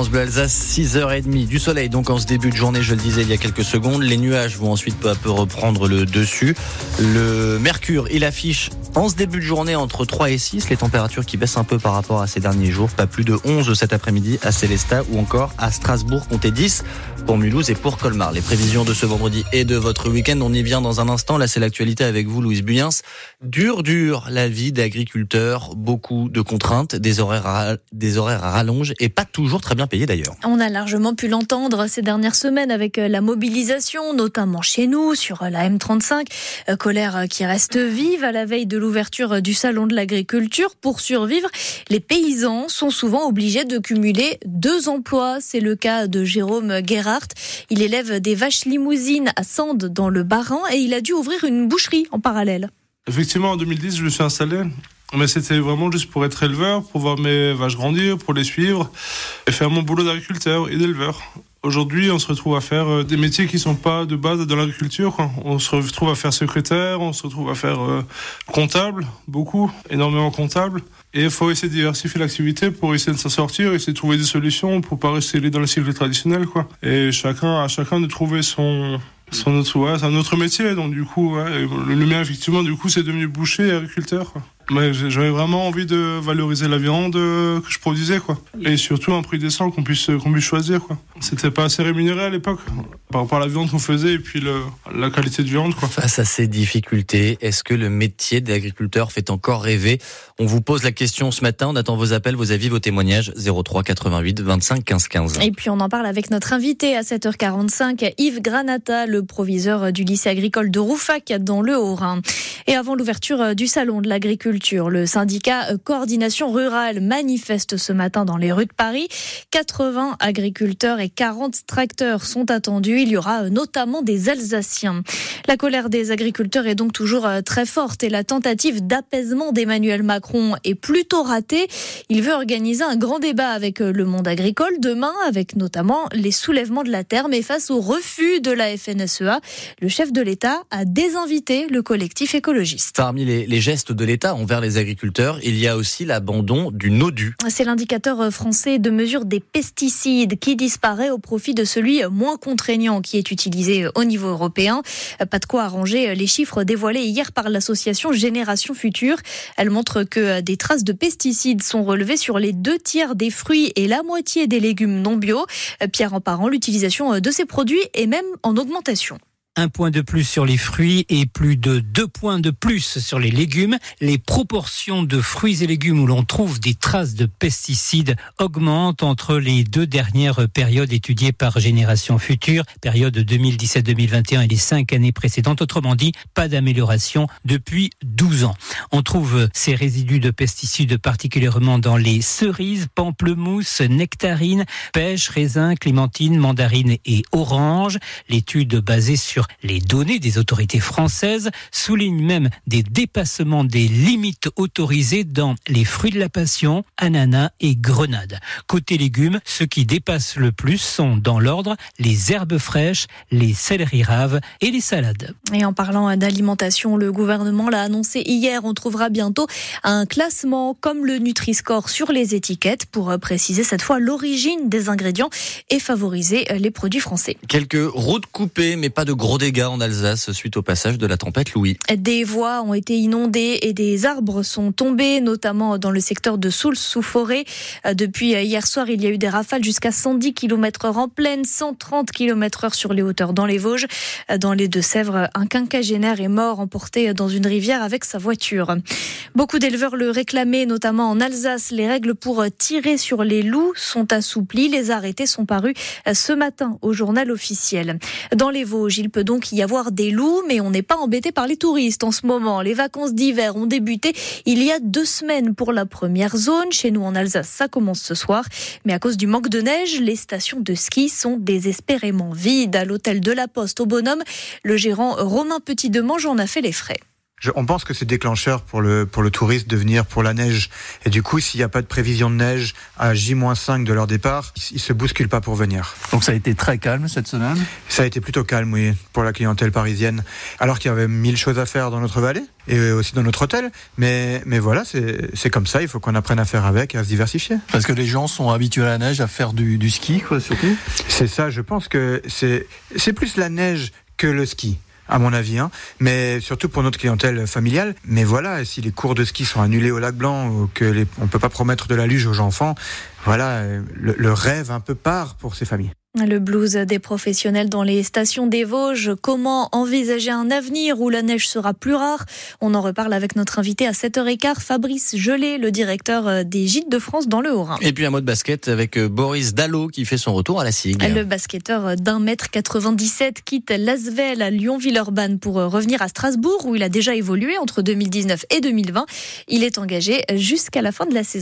France Bleu Alsace, 6h30 du soleil. Donc en ce début de journée, je le disais il y a quelques secondes, les nuages vont ensuite peu à peu reprendre le dessus. Le mercure, il affiche en ce début de journée entre 3 et 6, les températures qui baissent un peu par rapport à ces derniers jours. Pas plus de 11 cet après-midi à Célestat ou encore à Strasbourg, comptez 10 pour Mulhouse et pour Colmar. Les prévisions de ce vendredi et de votre week-end, on y vient dans un instant. Là, c'est l'actualité avec vous, Louise Buyens. Dur, dur, la vie d'agriculteur, beaucoup de contraintes, des horaires à, des horaires à rallonge et pas toujours très bien payés d'ailleurs. On a largement pu l'entendre ces dernières semaines avec euh, la mobilisation, notamment chez nous, sur euh, la M35. Euh, colère qui reste vive à la veille de l'ouverture du salon de l'agriculture. Pour survivre, les paysans sont souvent obligés de cumuler deux emplois. C'est le cas de Jérôme Gerhardt. Il élève des vaches limousines à Sande dans le Bas-Rhin et il a dû ouvrir une boucherie en parallèle. Effectivement, en 2010, je me suis installé. Mais c'était vraiment juste pour être éleveur, pour voir mes vaches grandir, pour les suivre et faire mon boulot d'agriculteur et d'éleveur. Aujourd'hui, on se retrouve à faire euh, des métiers qui sont pas de base dans l'agriculture. On se retrouve à faire secrétaire, on se retrouve à faire euh, comptable, beaucoup, énormément comptable. Et il faut essayer de diversifier l'activité pour essayer de s'en sortir, essayer de trouver des solutions pour pas rester dans le cycle traditionnel, quoi. Et chacun, à chacun de trouver son, son autre, ouais, c'est autre métier. Donc, du coup, ouais, le mien, effectivement, du coup, c'est devenu boucher et agriculteur, quoi. J'avais vraiment envie de valoriser la viande euh, que je produisais, quoi. Et surtout un prix décent qu'on puisse, qu'on puisse choisir, quoi. C'était pas assez rémunéré à l'époque par rapport à la viande qu'on faisait et puis le, la qualité de viande, quoi. Face à ces difficultés, est-ce que le métier d'agriculteur fait encore rêver? On vous pose la question ce matin. On attend vos appels, vos avis, vos témoignages. 03 88 25 15 15. Et puis on en parle avec notre invité à 7h45, Yves Granata, le proviseur du lycée agricole de Roufac dans le Haut-Rhin. Et avant l'ouverture du salon de l'agriculture, le syndicat Coordination Rurale manifeste ce matin dans les rues de Paris. 80 agriculteurs et 40 tracteurs sont attendus. Il y aura notamment des Alsaciens. La colère des agriculteurs est donc toujours très forte et la tentative d'apaisement d'Emmanuel Macron est plutôt ratée. Il veut organiser un grand débat avec le monde agricole demain, avec notamment les soulèvements de la terre, mais face au refus de la FNSEA, le chef de l'État a désinvité le collectif écologiste. Parmi les, les gestes de l'État envers les agriculteurs, il y a aussi l'abandon du NODU. C'est l'indicateur français de mesure des pesticides qui disparaît au profit de celui moins contraignant qui est utilisé au niveau européen. Pas de quoi arranger les chiffres dévoilés hier par l'association Génération Future. Elle montre que des traces de pesticides sont relevées sur les deux tiers des fruits et la moitié des légumes non bio. Pierre en parent, l'utilisation de ces produits est même en augmentation un point de plus sur les fruits et plus de deux points de plus sur les légumes. Les proportions de fruits et légumes où l'on trouve des traces de pesticides augmentent entre les deux dernières périodes étudiées par Génération Future, période 2017-2021 et les cinq années précédentes. Autrement dit, pas d'amélioration depuis 12 ans. On trouve ces résidus de pesticides particulièrement dans les cerises, pamplemousses, nectarines, pêches, raisins, clémentines, mandarines et oranges. L'étude basée sur les données des autorités françaises soulignent même des dépassements des limites autorisées dans les fruits de la passion, ananas et grenades. Côté légumes, ceux qui dépassent le plus sont dans l'ordre les herbes fraîches, les céleri raves et les salades. Et en parlant d'alimentation, le gouvernement l'a annoncé hier, on trouvera bientôt un classement comme le Nutri-Score sur les étiquettes pour préciser cette fois l'origine des ingrédients et favoriser les produits français. Quelques routes coupées, mais pas de gros dégâts en Alsace suite au passage de la tempête Louis. Des voies ont été inondées et des arbres sont tombés, notamment dans le secteur de Souls sous forêt. Depuis hier soir, il y a eu des rafales jusqu'à 110 km heure en pleine, 130 km heure sur les hauteurs dans les Vosges. Dans les Deux-Sèvres, un quinquagénaire est mort emporté dans une rivière avec sa voiture. Beaucoup d'éleveurs le réclamaient, notamment en Alsace. Les règles pour tirer sur les loups sont assouplies. Les arrêtés sont parus ce matin au journal officiel. Dans les Vosges, il peut donc y avoir des loups, mais on n'est pas embêté par les touristes en ce moment. Les vacances d'hiver ont débuté il y a deux semaines pour la première zone. Chez nous en Alsace, ça commence ce soir. Mais à cause du manque de neige, les stations de ski sont désespérément vides. À l'hôtel de la Poste au Bonhomme, le gérant Romain Petit-Demange en a fait les frais. On pense que c'est déclencheur pour le, pour le touriste de venir pour la neige. Et du coup, s'il n'y a pas de prévision de neige à J-5 de leur départ, ils, ils se bousculent pas pour venir. Donc ça a été très calme cette semaine? Ça a été plutôt calme, oui, pour la clientèle parisienne. Alors qu'il y avait mille choses à faire dans notre vallée et aussi dans notre hôtel. Mais, mais voilà, c'est comme ça, il faut qu'on apprenne à faire avec et à se diversifier. Parce que les gens sont habitués à la neige, à faire du, du ski, quoi, surtout? C'est ça, je pense que c'est plus la neige que le ski à mon avis, hein. mais surtout pour notre clientèle familiale. Mais voilà, si les cours de ski sont annulés au lac Blanc ou que les, on peut pas promettre de la luge aux enfants, voilà, le, le rêve un peu part pour ces familles. Le blues des professionnels dans les stations des Vosges. Comment envisager un avenir où la neige sera plus rare? On en reparle avec notre invité à 7h15, Fabrice Gelé, le directeur des Gîtes de France dans le Haut-Rhin. Et puis un mot de basket avec Boris Dallot qui fait son retour à la SIG. Le basketteur d'un mètre 97 quitte l'Asvel à Lyon-Villeurbanne pour revenir à Strasbourg où il a déjà évolué entre 2019 et 2020. Il est engagé jusqu'à la fin de la saison.